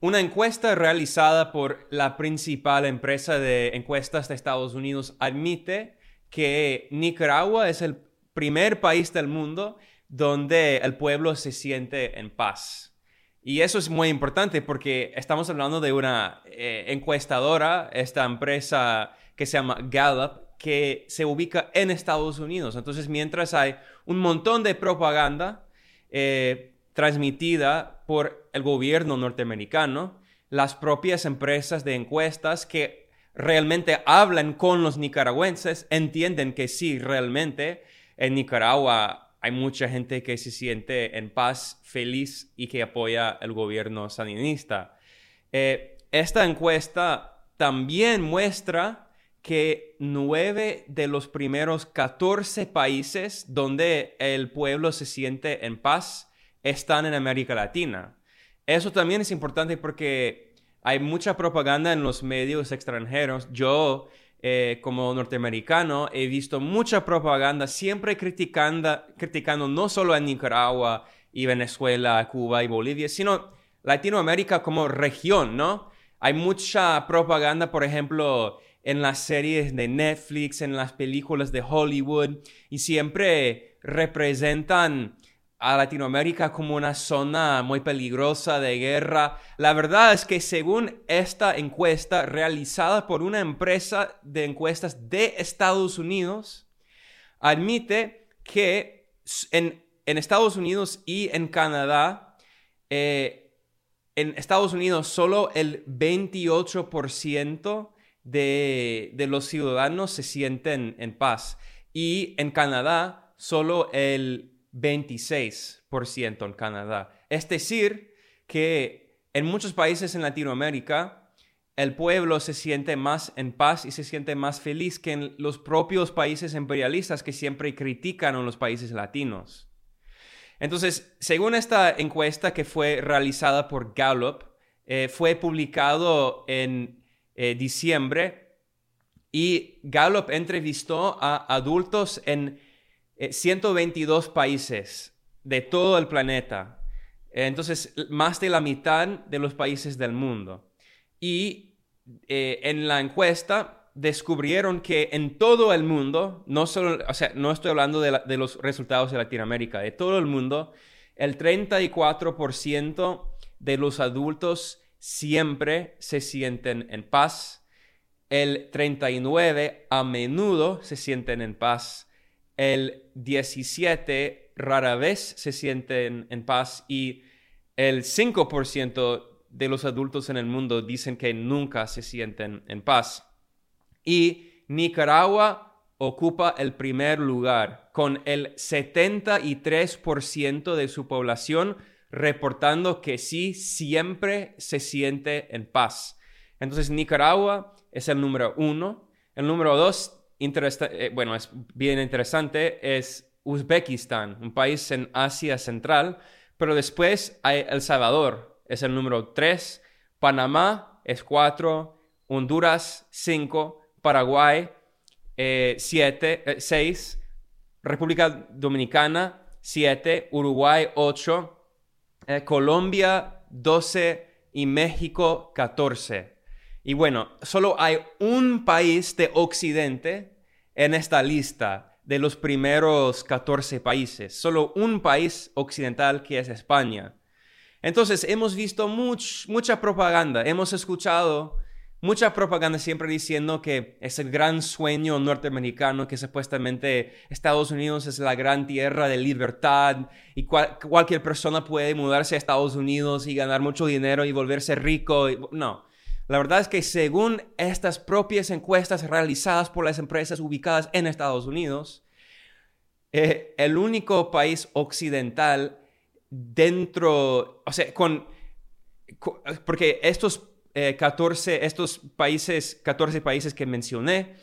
una encuesta realizada por la principal empresa de encuestas de Estados Unidos admite que Nicaragua es el primer país del mundo donde el pueblo se siente en paz. Y eso es muy importante porque estamos hablando de una eh, encuestadora, esta empresa que se llama Gallup, que se ubica en Estados Unidos. Entonces, mientras hay un montón de propaganda eh, transmitida por el gobierno norteamericano, las propias empresas de encuestas que realmente hablan con los nicaragüenses entienden que sí, realmente en Nicaragua hay mucha gente que se siente en paz, feliz y que apoya el gobierno sandinista. Eh, esta encuesta también muestra que nueve de los primeros 14 países donde el pueblo se siente en paz están en América Latina. Eso también es importante porque hay mucha propaganda en los medios extranjeros. Yo eh, como norteamericano, he visto mucha propaganda siempre criticando, criticando no solo a Nicaragua y Venezuela, Cuba y Bolivia, sino Latinoamérica como región, ¿no? Hay mucha propaganda, por ejemplo, en las series de Netflix, en las películas de Hollywood, y siempre representan a Latinoamérica como una zona muy peligrosa de guerra. La verdad es que según esta encuesta realizada por una empresa de encuestas de Estados Unidos, admite que en, Estados Unidos y en Canadá, eh, en Estados Unidos solo el 28% de, de los ciudadanos se sienten en paz y en Canadá solo el 26% en Canadá. Es decir, que en muchos países en Latinoamérica el pueblo se siente más en paz y se siente más feliz que en los propios países imperialistas que siempre critican a los países latinos. Entonces, según esta encuesta que fue realizada por Gallup, eh, fue publicado en eh, diciembre y Gallup entrevistó a adultos en 122 eh, países de todo el planeta. Entonces, más de la mitad de los países del mundo. Y eh, en la encuesta descubrieron que en todo el mundo, no solo, o sea, no estoy hablando de, de los resultados de Latinoamérica, de todo el mundo, el 34% de los adultos siempre se sienten en paz. El 39% a menudo se sienten en paz el 17 rara vez se sienten en paz y el 5% de los adultos en el mundo dicen que nunca se sienten en paz. Y Nicaragua ocupa el primer lugar con el 73% de su población reportando que sí siempre se siente en paz. Entonces Nicaragua es el número uno. El número dos eh, bueno, es bien interesante, es Uzbekistán, un país en Asia Central, pero después hay El Salvador, es el número 3, Panamá es 4, Honduras 5, Paraguay 7, eh, 6, eh, República Dominicana 7, Uruguay 8, Colombia 12 y México 14. Y bueno, solo hay un país de Occidente en esta lista de los primeros 14 países. Solo un país occidental que es España. Entonces, hemos visto mucha propaganda, hemos escuchado mucha propaganda siempre diciendo que es el gran sueño norteamericano, que supuestamente Estados Unidos es la gran tierra de libertad y cualquier persona puede mudarse a Estados Unidos y ganar mucho dinero y volverse rico. No, la verdad es que según estas propias encuestas realizadas por las empresas ubicadas en Estados Unidos, eh, el único país occidental dentro, o sea, con, porque estos 14, eh, estos países, 14 países que mencioné,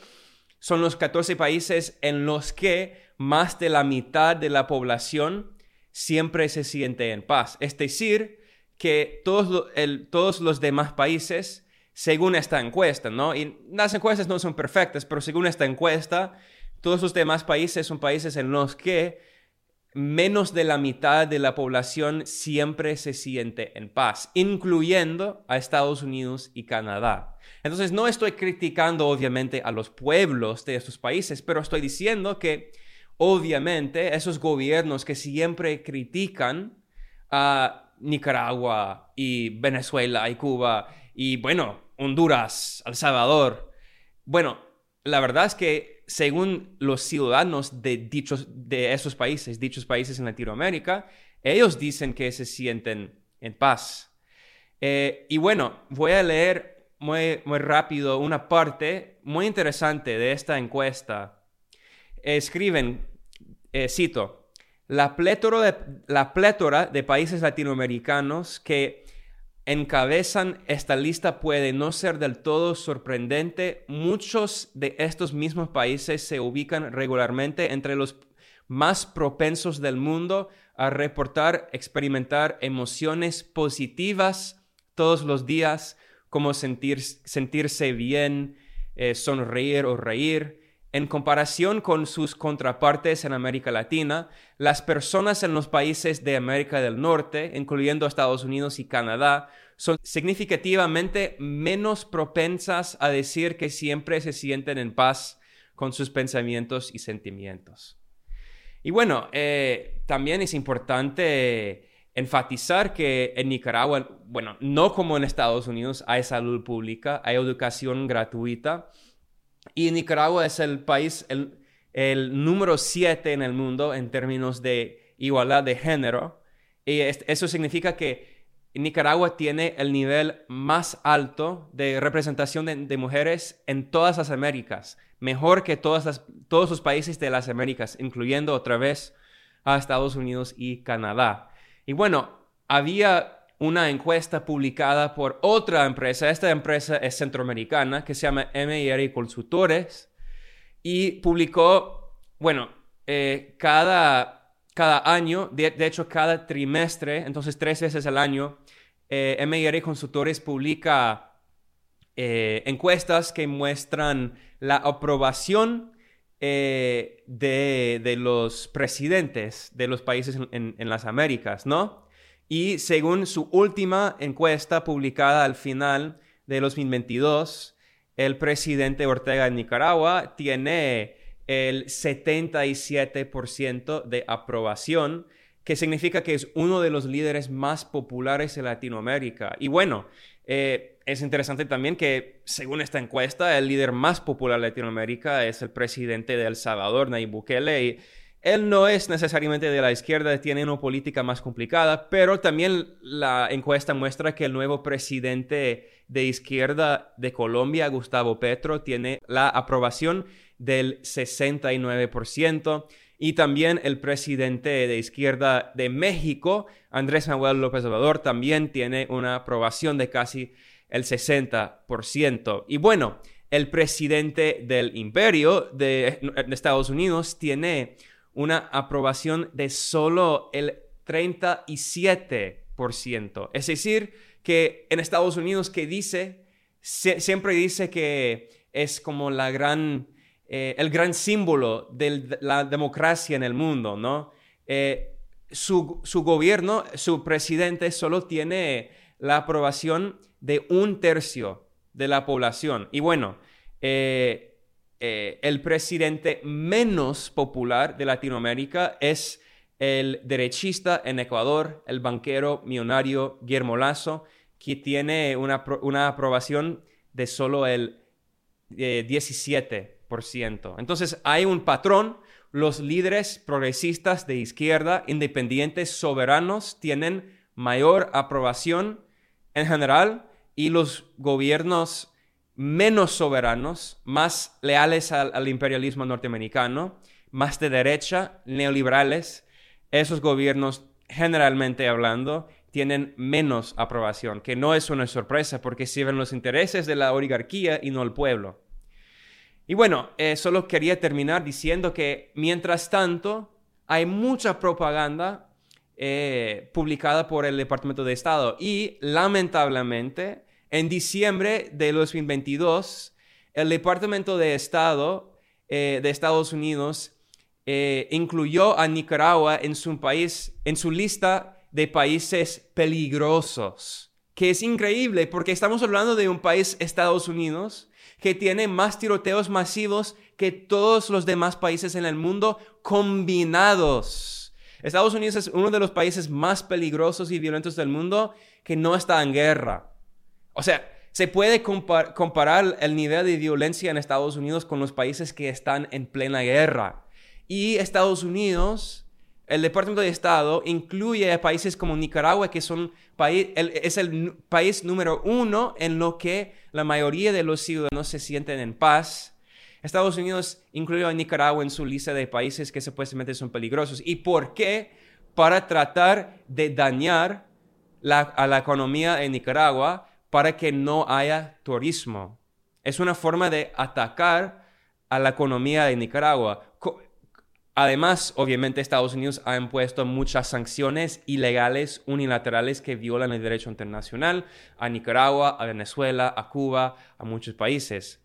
son los 14 países en los que más de la mitad de la población siempre se siente en paz. Es decir, que todos los demás países según esta encuesta, ¿no? Y las encuestas no son perfectas, pero según esta encuesta, todos los demás países son países en los que menos de la mitad de la población siempre se siente en paz, incluyendo a Estados Unidos y Canadá. Entonces no estoy criticando obviamente a los pueblos de estos países, pero estoy diciendo que obviamente esos gobiernos que siempre critican a Nicaragua y Venezuela y Cuba y bueno, Honduras, El Salvador, bueno, la verdad es que según los ciudadanos de, dichos, de esos países, dichos países en Latinoamérica, ellos dicen que se sienten en paz. Eh, y bueno, voy a leer muy, muy rápido una parte muy interesante de esta encuesta. Escriben, eh, cito, la plétora, la plétora de países latinoamericanos que encabezan esta lista puede no ser del todo sorprendente. Muchos de estos mismos países se ubican regularmente entre los más propensos del mundo a reportar, experimentar emociones positivas todos los días, como sentir, sentirse bien, eh, sonreír o reír. En comparación con sus contrapartes en América Latina, las personas en los países de América del Norte, incluyendo Estados Unidos y Canadá, son significativamente menos propensas a decir que siempre se sienten en paz con sus pensamientos y sentimientos. Y bueno, eh, también es importante enfatizar que en Nicaragua, bueno, no como en Estados Unidos, hay salud pública, hay educación gratuita, y Nicaragua es el país, el, número 7 en el mundo en términos de igualdad de género. Y eso significa que Nicaragua tiene el nivel más alto de representación de, mujeres en todas las Américas, mejor que todos los países de las Américas, incluyendo otra vez a Estados Unidos y Canadá. Y bueno, había una encuesta publicada por otra empresa. Esta empresa es centroamericana que se llama MIR Consultores y publicó, bueno, eh, cada, cada año, de, hecho cada trimestre, entonces tres veces al año, eh, MIR Consultores publica eh, encuestas que muestran la aprobación de, de, los presidentes de los países en, en las Américas, ¿no? Y según su última encuesta publicada al final de 2022, el presidente Ortega de Nicaragua tiene el 77% de aprobación, que significa que es uno de los líderes más populares de Latinoamérica. Y bueno, eh, es interesante también que, según esta encuesta, el líder más popular de Latinoamérica es el presidente de El Salvador, Nayib Bukele. Él no es necesariamente de la izquierda, tiene una política más complicada, pero también la encuesta muestra que el nuevo presidente de izquierda de Colombia, Gustavo Petro, tiene la aprobación del 69%. Y también el presidente de izquierda de México, Andrés Manuel López Obrador, también tiene una aprobación de casi el 60%. Y bueno, el presidente del imperio de Estados Unidos tiene una aprobación de solo el 37%. Es decir, que en Estados Unidos que dice, siempre dice que es como la gran, eh, el gran símbolo de la democracia en el mundo, ¿no? Eh, su, gobierno, su presidente solo tiene la aprobación de un tercio de la población. Y bueno, eh, eh, el presidente menos popular de Latinoamérica es el derechista en Ecuador, el banquero millonario Guillermo Lazo, que tiene una, aprobación de solo el 17%. Eh, Entonces hay un patrón, los líderes progresistas de izquierda, independientes, soberanos, tienen mayor aprobación en general y los gobiernos menos soberanos, más leales al, imperialismo norteamericano, más de derecha, neoliberales, esos gobiernos, generalmente hablando, tienen menos aprobación, que no es una sorpresa porque sirven los intereses de la oligarquía y no el pueblo. Y bueno, eh, solo quería terminar diciendo que mientras tanto hay mucha propaganda eh, publicada por el Departamento de Estado y lamentablemente en diciembre de 2022, el Departamento de Estado eh, de Estados Unidos eh, incluyó a Nicaragua en su en su lista de países peligrosos, que es increíble porque estamos hablando de un país, Estados Unidos, que tiene más tiroteos masivos que todos los demás países en el mundo combinados. Estados Unidos es uno de los países más peligrosos y violentos del mundo que no está en guerra. O sea, se puede comparar el nivel de violencia en Estados Unidos con los países que están en plena guerra. Y Estados Unidos, el Departamento de Estado, incluye a países como Nicaragua, que son es el país número uno en lo que la mayoría de los ciudadanos se sienten en paz. Estados Unidos incluyó a Nicaragua en su lista de países que supuestamente son peligrosos. ¿Y por qué? Para tratar de dañar a la economía de Nicaragua para que no haya turismo. Es una forma de atacar a la economía de Nicaragua. Además, obviamente Estados Unidos ha impuesto muchas sanciones ilegales unilaterales que violan el derecho internacional a Nicaragua, a Venezuela, a Cuba, a muchos países.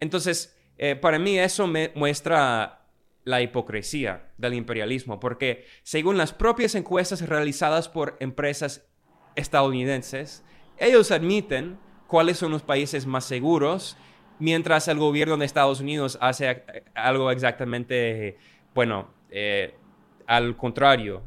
Entonces, eh, para mí eso me muestra la hipocresía del imperialismo, porque según las propias encuestas realizadas por empresas estadounidenses, ellos admiten cuáles son los países más seguros, mientras el gobierno de Estados Unidos hace algo exactamente, bueno, eh, al contrario.